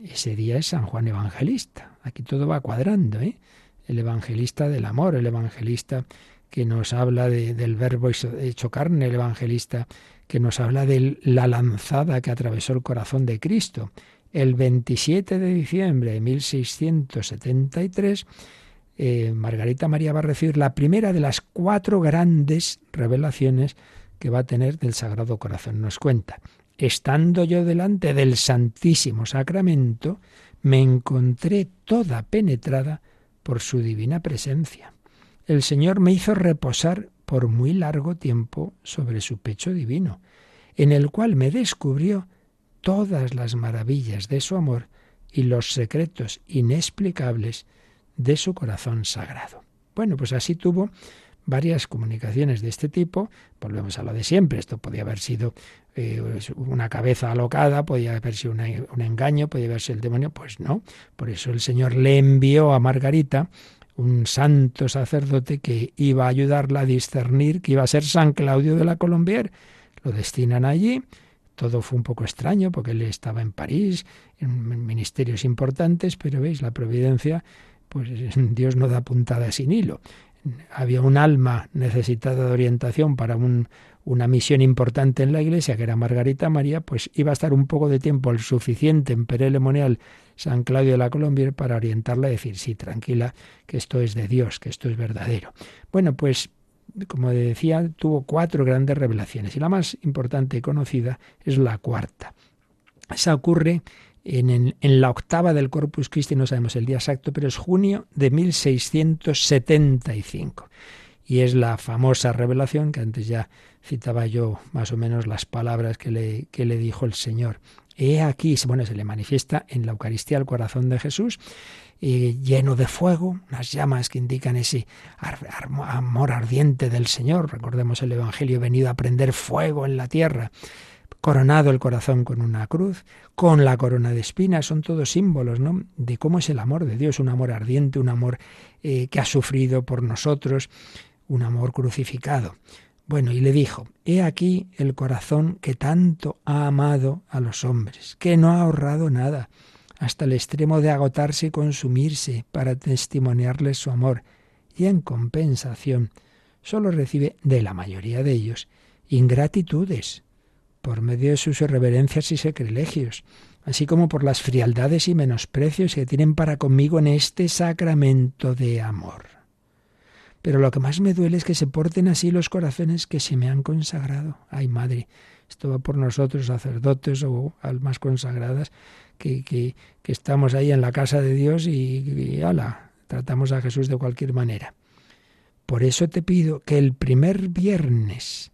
ese día es San Juan Evangelista. Aquí todo va cuadrando, ¿eh? El evangelista del amor, el evangelista que nos habla del verbo hecho carne, el evangelista que nos habla de la lanzada que atravesó el corazón de Cristo. El 27 de diciembre de 1673, eh, Margarita María va a recibir la primera de las cuatro grandes revelaciones que va a tener del Sagrado Corazón. Nos cuenta, estando yo delante del Santísimo Sacramento, me encontré toda penetrada por su divina presencia. El Señor me hizo reposar por muy largo tiempo sobre su pecho divino, en el cual me descubrió todas las maravillas de su amor y los secretos inexplicables de su corazón sagrado. Bueno, pues así tuvo varias comunicaciones de este tipo, volvemos a lo de siempre, esto podía haber sido eh, una cabeza alocada, podía haber sido un engaño, podía haber sido el demonio, pues no, por eso el Señor le envió a Margarita un santo sacerdote que iba a ayudarla a discernir que iba a ser San Claudio de la Colombier. Lo destinan allí, todo fue un poco extraño porque él estaba en París, en ministerios importantes, pero veis, la providencia, pues Dios no da puntada sin hilo había un alma necesitada de orientación para una misión importante en la iglesia, que era Margarita María, pues iba a estar un poco de tiempo el suficiente en Perelemonial San Claudio de la Colombia para orientarla y decir, sí, tranquila, que esto es de Dios, que esto es verdadero. Bueno, pues como decía, tuvo cuatro grandes revelaciones y la más importante y conocida es la cuarta. Esa ocurre en, la octava del Corpus Christi, no sabemos el día exacto, pero es junio de 1675. y es la famosa revelación que antes ya citaba yo más o menos las palabras que le, que le dijo el Señor. He aquí, bueno, se le manifiesta en la Eucaristía el corazón de Jesús, eh, lleno de fuego, unas llamas que indican ese amor ardiente del Señor. Recordemos el Evangelio, venido a prender fuego en la tierra coronado el corazón con una cruz, con la corona de espinas, son todos símbolos, ¿no? De cómo es el amor de Dios, un amor ardiente, un amor eh, que ha sufrido por nosotros, un amor crucificado. Bueno, y le dijo, He aquí el corazón que tanto ha amado a los hombres, que no ha ahorrado nada, hasta el extremo de agotarse y consumirse para testimoniarles su amor, y en compensación solo recibe de la mayoría de ellos ingratitudes, por medio de sus irreverencias y sacrilegios, así como por las frialdades y menosprecios que tienen para conmigo en este sacramento de amor. Pero lo que más me duele es que se porten así los corazones que se me han consagrado. Ay, madre, esto va por nosotros, sacerdotes o almas consagradas, que, que, estamos ahí en la casa de Dios y, y ala, tratamos a Jesús de cualquier manera. Por eso te pido que el primer viernes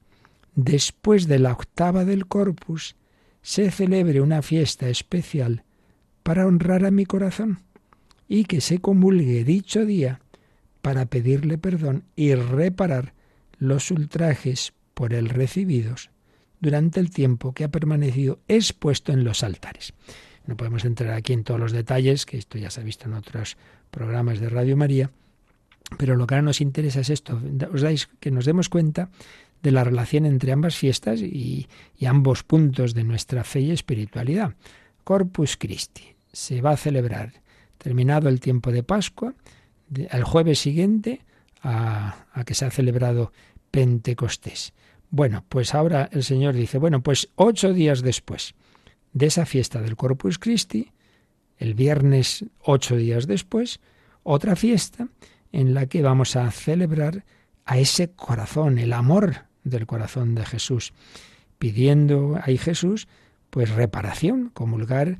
después de la octava del corpus, se celebre una fiesta especial para honrar a mi corazón y que se comulgue dicho día para pedirle perdón y reparar los ultrajes por él recibidos durante el tiempo que ha permanecido expuesto en los altares. No podemos entrar aquí en todos los detalles, que esto ya se ha visto en otros programas de Radio María, pero lo que ahora nos interesa es esto, os dais que nos demos cuenta de la relación entre ambas fiestas y, ambos puntos de nuestra fe y espiritualidad. Corpus Christi se va a celebrar, terminado el tiempo de Pascua, el jueves siguiente a, a que se ha celebrado Pentecostés. Bueno, pues ahora el Señor dice, bueno, pues ocho días después de esa fiesta del Corpus Christi, el viernes ocho días después, otra fiesta en la que vamos a celebrar a ese corazón, el amor del corazón de Jesús, pidiendo ahí Jesús pues reparación, comulgar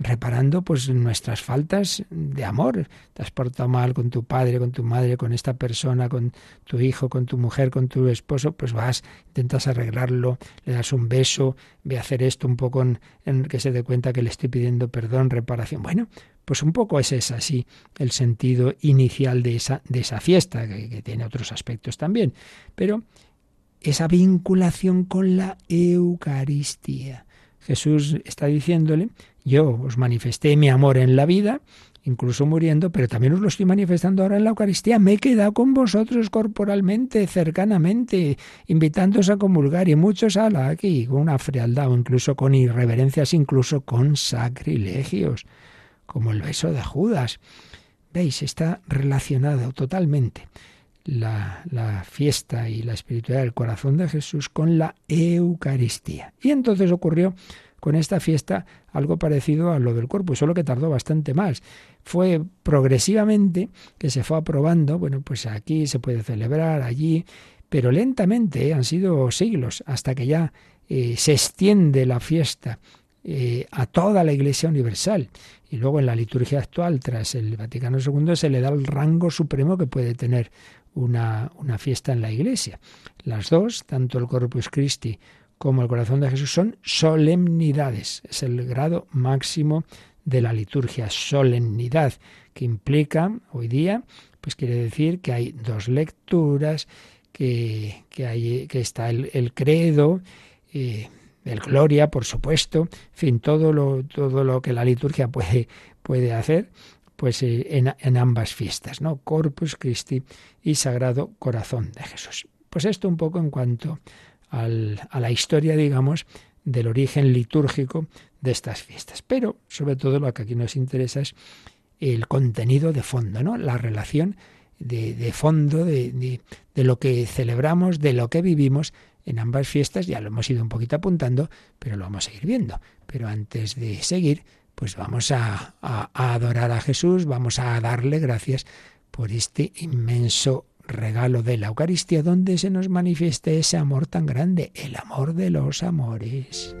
reparando pues nuestras faltas de amor. Te has portado mal con tu padre, con tu madre, con esta persona, con tu hijo, con tu mujer, con tu esposo, pues vas, intentas arreglarlo, le das un beso, ve a hacer esto un poco en, que se dé cuenta que le estoy pidiendo perdón, reparación. Bueno, pues un poco ese es así el sentido inicial de esa, de esa fiesta, que, que tiene otros aspectos también. Pero esa vinculación con la Eucaristía. Jesús está diciéndole, yo os manifesté mi amor en la vida, incluso muriendo, pero también os lo estoy manifestando ahora en la Eucaristía. Me he quedado con vosotros corporalmente, cercanamente, invitándoos a comulgar y muchos la aquí, con una frialdad o incluso con irreverencias, incluso con sacrilegios, como el beso de Judas. ¿Veis? Está relacionado totalmente la, fiesta y la espiritualidad del corazón de Jesús con la Eucaristía. Y entonces ocurrió con esta fiesta algo parecido a lo del cuerpo, solo que tardó bastante más. Fue progresivamente que se fue aprobando, bueno, pues aquí se puede celebrar, allí, pero lentamente, ¿eh? han sido siglos, hasta que ya eh, se extiende la fiesta eh, a toda la Iglesia Universal. Y luego en la liturgia actual, tras el Vaticano II, se le da el rango supremo que puede tener una, una fiesta en la iglesia. Las dos, tanto el Corpus Christi como el corazón de Jesús, son solemnidades. Es el grado máximo de la liturgia, solemnidad, que implica hoy día, pues quiere decir que hay dos lecturas, que, que, hay, que está el, credo, eh, el gloria, por supuesto, en fin, todo lo, todo lo que la liturgia puede, puede hacer, pues eh, en, ambas fiestas, ¿no? Corpus Christi y Sagrado Corazón de Jesús. Pues esto un poco en cuanto a la historia, digamos, del origen litúrgico de estas fiestas. Pero, sobre todo, lo que aquí nos interesa es el contenido de fondo, ¿no? La relación de, fondo de, de, lo que celebramos, de lo que vivimos en ambas fiestas. Ya lo hemos ido un poquito apuntando, pero lo vamos a ir viendo. Pero antes de seguir, pues vamos a, adorar a Jesús, vamos a darle gracias por este inmenso regalo de la Eucaristía donde se nos manifiesta ese amor tan grande, el amor de los amores.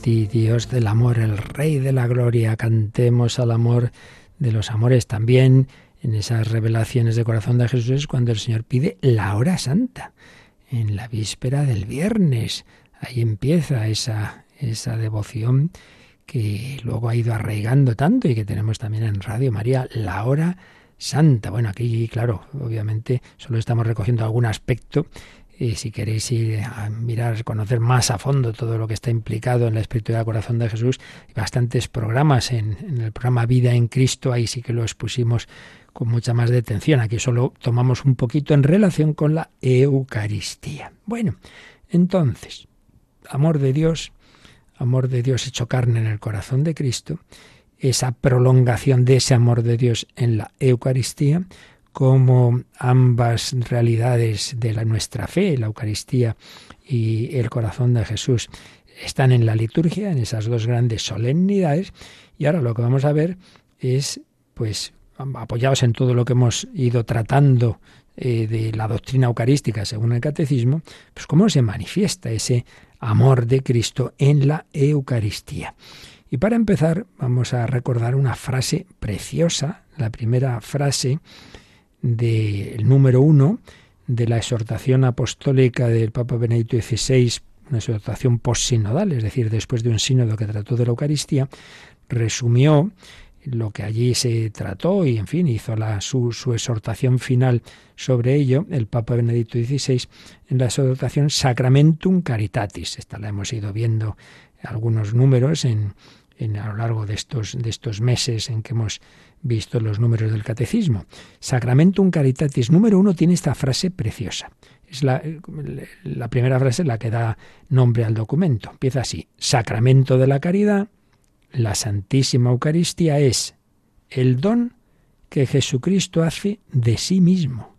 Ti, Dios del amor, el Rey de la gloria. Cantemos al amor de los amores también en esas revelaciones de corazón de Jesús cuando el Señor pide la hora santa, en la víspera del viernes. Ahí empieza esa, esa devoción que luego ha ido arraigando tanto y que tenemos también en Radio María, la hora santa. Bueno, aquí, claro, obviamente solo estamos recogiendo algún aspecto y si queréis ir a mirar, conocer más a fondo todo lo que está implicado en la espiritualidad corazón de Jesús, hay bastantes programas en, en, el programa Vida en Cristo, ahí sí que lo expusimos con mucha más detención. Aquí solo tomamos un poquito en relación con la Eucaristía. Bueno, entonces, amor de Dios, amor de Dios hecho carne en el corazón de Cristo, esa prolongación de ese amor de Dios en la Eucaristía, como ambas realidades de la, nuestra fe, la Eucaristía y el corazón de Jesús, están en la liturgia, en esas dos grandes solemnidades, y ahora lo que vamos a ver es, pues, apoyados en todo lo que hemos ido tratando eh, de la doctrina eucarística según el catecismo, pues cómo se manifiesta ese amor de Cristo en la Eucaristía. Y para empezar, vamos a recordar una frase preciosa, la primera frase del número uno de la exhortación apostólica del Papa Benedicto XVI, una exhortación postsinodal, es decir, después de un sínodo que trató de la Eucaristía, resumió lo que allí se trató y, en fin, hizo su, su, exhortación final sobre ello, el Papa Benedicto XVI, en la exhortación Sacramentum Caritatis. Esta la hemos ido viendo algunos números en, en, a lo largo de estos, de estos meses en que hemos visto los números del catecismo. Sacramentum Caritatis número uno tiene esta frase preciosa. Es la, primera frase la que da nombre al documento. Empieza así. Sacramento de la caridad la Santísima Eucaristía es el don que Jesucristo hace de sí mismo,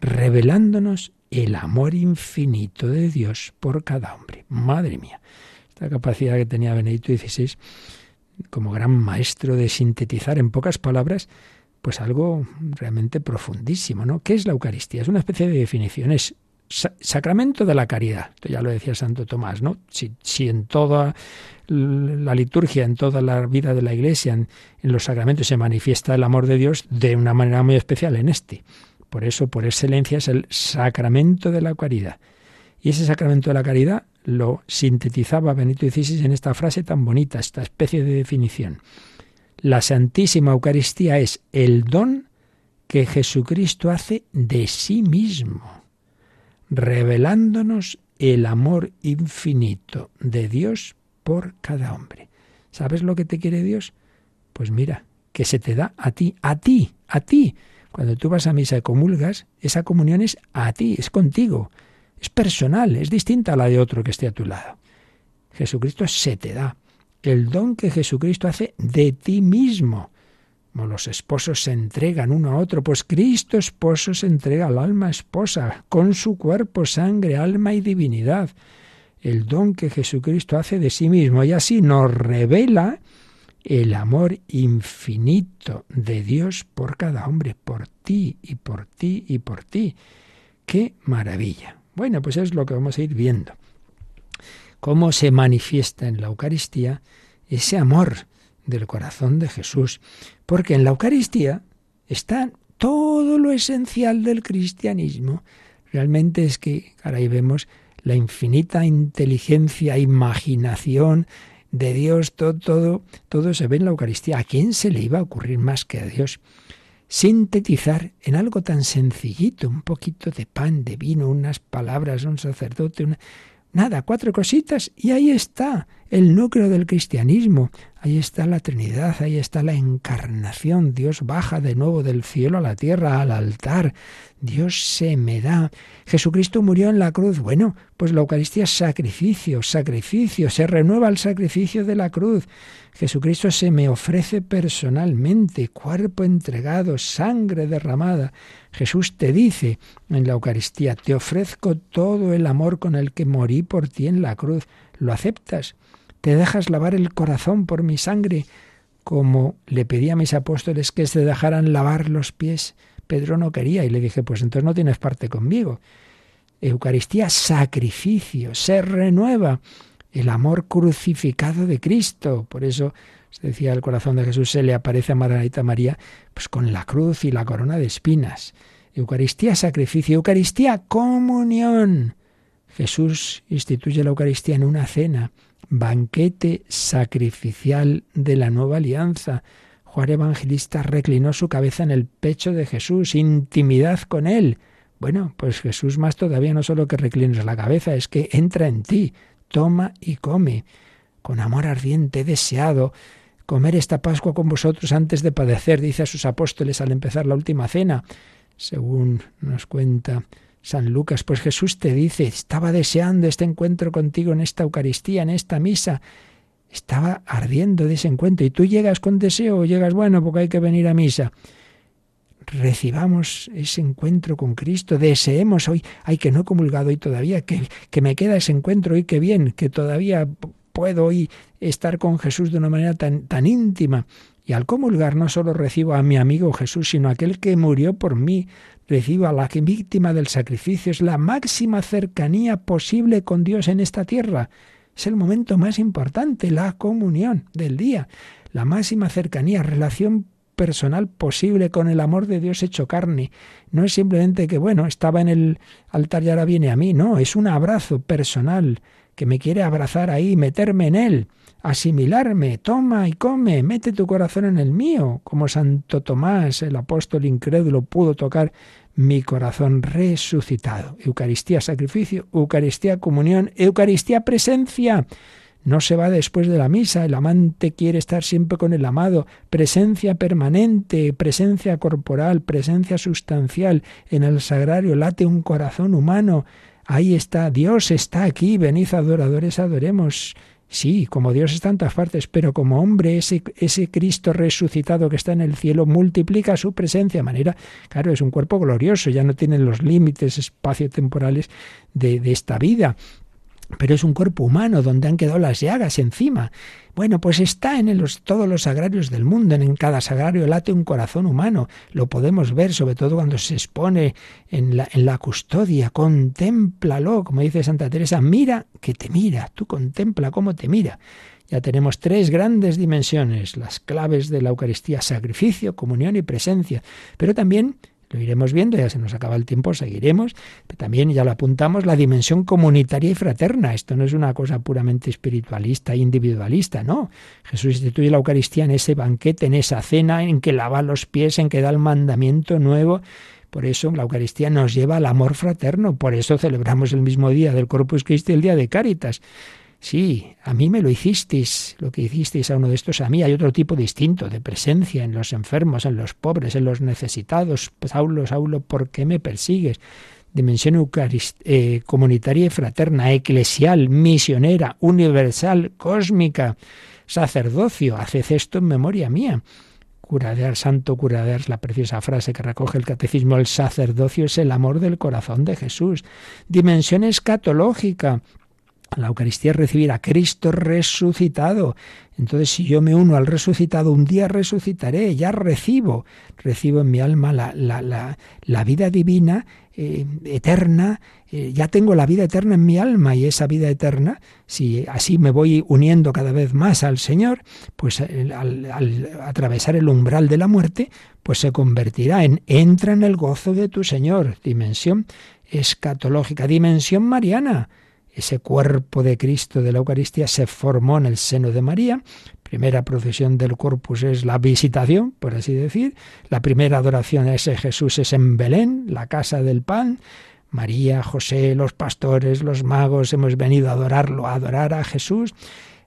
revelándonos el amor infinito de Dios por cada hombre. Madre mía, esta capacidad que tenía Benedicto XVI como gran maestro de sintetizar en pocas palabras, pues algo realmente profundísimo, ¿no? ¿Qué es la Eucaristía? Es una especie de definición, es sacramento de la caridad. Esto ya lo decía Santo Tomás, ¿no? Si, en toda la liturgia, en toda la vida de la Iglesia, en, los sacramentos se manifiesta el amor de Dios de una manera muy especial en este. Por eso, por excelencia, es el sacramento de la caridad. Y ese sacramento de la caridad lo sintetizaba Benito XVI en esta frase tan bonita, esta especie de definición. La Santísima Eucaristía es el don que Jesucristo hace de sí mismo, revelándonos el amor infinito de Dios por cada hombre. ¿Sabes lo que te quiere Dios? Pues mira, que se te da a ti, a ti, a ti. Cuando tú vas a misa y comulgas, esa comunión es a ti, es contigo, es personal, es distinta a la de otro que esté a tu lado. Jesucristo se te da. El don que Jesucristo hace de ti mismo. Como los esposos se entregan uno a otro, pues Cristo esposo se entrega al alma esposa, con su cuerpo, sangre, alma y divinidad el don que Jesucristo hace de sí mismo y así nos revela el amor infinito de Dios por cada hombre, por ti y por ti y por ti. ¡Qué maravilla! Bueno, pues es lo que vamos a ir viendo. Cómo se manifiesta en la Eucaristía ese amor del corazón de Jesús. Porque en la Eucaristía está todo lo esencial del cristianismo. Realmente es que, ahí vemos la infinita inteligencia, imaginación de Dios, todo, todo, todo se ve en la Eucaristía. ¿A quién se le iba a ocurrir más que a Dios? Sintetizar en algo tan sencillito, un poquito de pan, de vino, unas palabras, un sacerdote, una... nada, cuatro cositas y ahí está el núcleo del cristianismo, Ahí está la Trinidad, ahí está la encarnación. Dios baja de nuevo del cielo a la tierra, al altar. Dios se me da. Jesucristo murió en la cruz. Bueno, pues la Eucaristía es sacrificio, sacrificio. Se renueva el sacrificio de la cruz. Jesucristo se me ofrece personalmente, cuerpo entregado, sangre derramada. Jesús te dice en la Eucaristía, te ofrezco todo el amor con el que morí por ti en la cruz. ¿Lo aceptas? ¿Te dejas lavar el corazón por mi sangre? Como le pedí a mis apóstoles que se dejaran lavar los pies. Pedro no quería y le dije, pues entonces no tienes parte conmigo. Eucaristía, sacrificio, se renueva el amor crucificado de Cristo. Por eso se decía el corazón de Jesús se le aparece a Margarita María pues con la cruz y la corona de espinas. Eucaristía, sacrificio, Eucaristía, comunión. Jesús instituye la Eucaristía en una cena, banquete sacrificial de la nueva alianza. Juan Evangelista reclinó su cabeza en el pecho de Jesús, intimidad con él. Bueno, pues Jesús más todavía no solo que reclines la cabeza, es que entra en ti, toma y come. Con amor ardiente, deseado, comer esta Pascua con vosotros antes de padecer, dice a sus apóstoles al empezar la última cena. Según nos cuenta San Lucas, pues Jesús te dice, estaba deseando este encuentro contigo en esta Eucaristía, en esta misa. Estaba ardiendo de ese encuentro. Y tú llegas con deseo o llegas, bueno, porque hay que venir a misa. Recibamos ese encuentro con Cristo, deseemos hoy, ay, que no he comulgado hoy todavía, que, que me queda ese encuentro hoy, que bien, que todavía puedo hoy estar con Jesús de una manera tan, tan íntima. Y al comulgar no solo recibo a mi amigo Jesús, sino a aquel que murió por mí, recibo a la víctima del sacrificio. Es la máxima cercanía posible con Dios en esta tierra. Es el momento más importante, la comunión del día. La máxima cercanía, relación personal posible con el amor de Dios hecho carne. No es simplemente que, bueno, estaba en el altar y ahora viene a mí. No, es un abrazo personal que me quiere abrazar ahí, meterme en él asimilarme, toma y come, mete tu corazón en el mío, como Santo Tomás, el apóstol incrédulo, pudo tocar mi corazón resucitado. Eucaristía, sacrificio, Eucaristía, comunión, Eucaristía, presencia. No se va después de la misa, el amante quiere estar siempre con el amado, presencia permanente, presencia corporal, presencia sustancial. En el sagrario late un corazón humano. Ahí está, Dios está aquí, venid adoradores, adoremos. Sí, como Dios está en tantas partes, pero como hombre, ese, ese Cristo resucitado que está en el cielo multiplica su presencia de manera, claro, es un cuerpo glorioso, ya no tiene los límites espacio-temporales de, de esta vida pero es un cuerpo humano donde han quedado las llagas encima. Bueno, pues está en todos los sagrarios del mundo, en cada sagrario late un corazón humano. Lo podemos ver, sobre todo cuando se expone en la, en la custodia. Contémplalo, como dice Santa Teresa, mira que te mira, tú contempla cómo te mira. Ya tenemos tres grandes dimensiones, las claves de la Eucaristía, sacrificio, comunión y presencia, pero también lo iremos viendo, ya se nos acaba el tiempo, seguiremos, pero también ya lo apuntamos, la dimensión comunitaria y fraterna. Esto no es una cosa puramente espiritualista e individualista, no. Jesús instituye la Eucaristía en ese banquete, en esa cena, en que lava los pies, en que da el mandamiento nuevo. Por eso la Eucaristía nos lleva al amor fraterno, por eso celebramos el mismo día del Corpus Christi, el día de Cáritas. Sí, a mí me lo hicisteis, lo que hicisteis a uno de estos a mí. Hay otro tipo distinto de presencia en los enfermos, en los pobres, en los necesitados. Saulo, Saulo, ¿por qué me persigues? Dimensión eh, comunitaria y fraterna, eclesial, misionera, universal, cósmica. Sacerdocio, haced esto en memoria mía. Curadear, santo curadear, la preciosa frase que recoge el catecismo, el sacerdocio es el amor del corazón de Jesús. Dimensión escatológica, la Eucaristía es recibir a Cristo resucitado. Entonces, si yo me uno al resucitado, un día resucitaré, ya recibo, recibo en mi alma la, la, la, vida divina, eh, eterna, eh, ya tengo la vida eterna en mi alma y esa vida eterna, si así me voy uniendo cada vez más al Señor, pues al, al atravesar el umbral de la muerte, pues se convertirá en entra en el gozo de tu Señor, dimensión escatológica, dimensión mariana ese cuerpo de Cristo de la Eucaristía se formó en el seno de María. Primera procesión del corpus es la visitación, por así decir. La primera adoración a ese Jesús es en Belén, la casa del pan. María, José, los pastores, los magos hemos venido a adorarlo, a adorar a Jesús.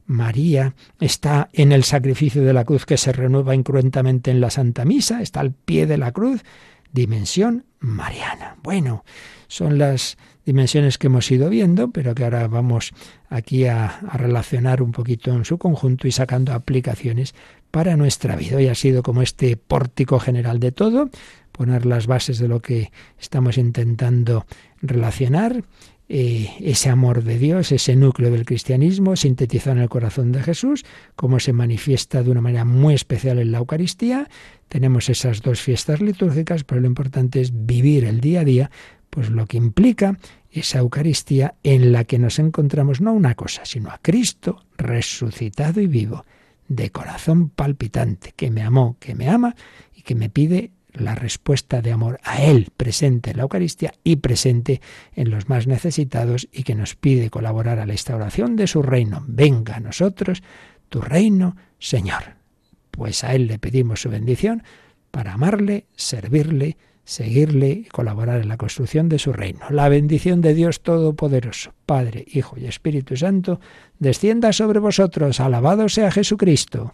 María está en el sacrificio de la cruz que se renueva incruentamente en la Santa Misa, está al pie de la cruz, dimensión mariana. Bueno, son las dimensiones que hemos ido viendo, pero que ahora vamos aquí a, relacionar un poquito en su conjunto y sacando aplicaciones para nuestra vida. Hoy ha sido como este pórtico general de todo, poner las bases de lo que estamos intentando relacionar, eh, ese amor de Dios, ese núcleo del cristianismo, sintetizado en el corazón de Jesús, como se manifiesta de una manera muy especial en la Eucaristía. Tenemos esas dos fiestas litúrgicas, pero lo importante es vivir el día a día pues lo que implica esa Eucaristía en la que nos encontramos no una cosa, sino a Cristo resucitado y vivo, de corazón palpitante, que me amó, que me ama y que me pide la respuesta de amor a Él presente en la Eucaristía y presente en los más necesitados y que nos pide colaborar a la instauración de su reino. Venga a nosotros tu reino, Señor. Pues a Él le pedimos su bendición para amarle, servirle, seguirle y colaborar en la construcción de su reino. La bendición de Dios Todopoderoso, Padre, Hijo y Espíritu Santo, descienda sobre vosotros. Alabado sea Jesucristo.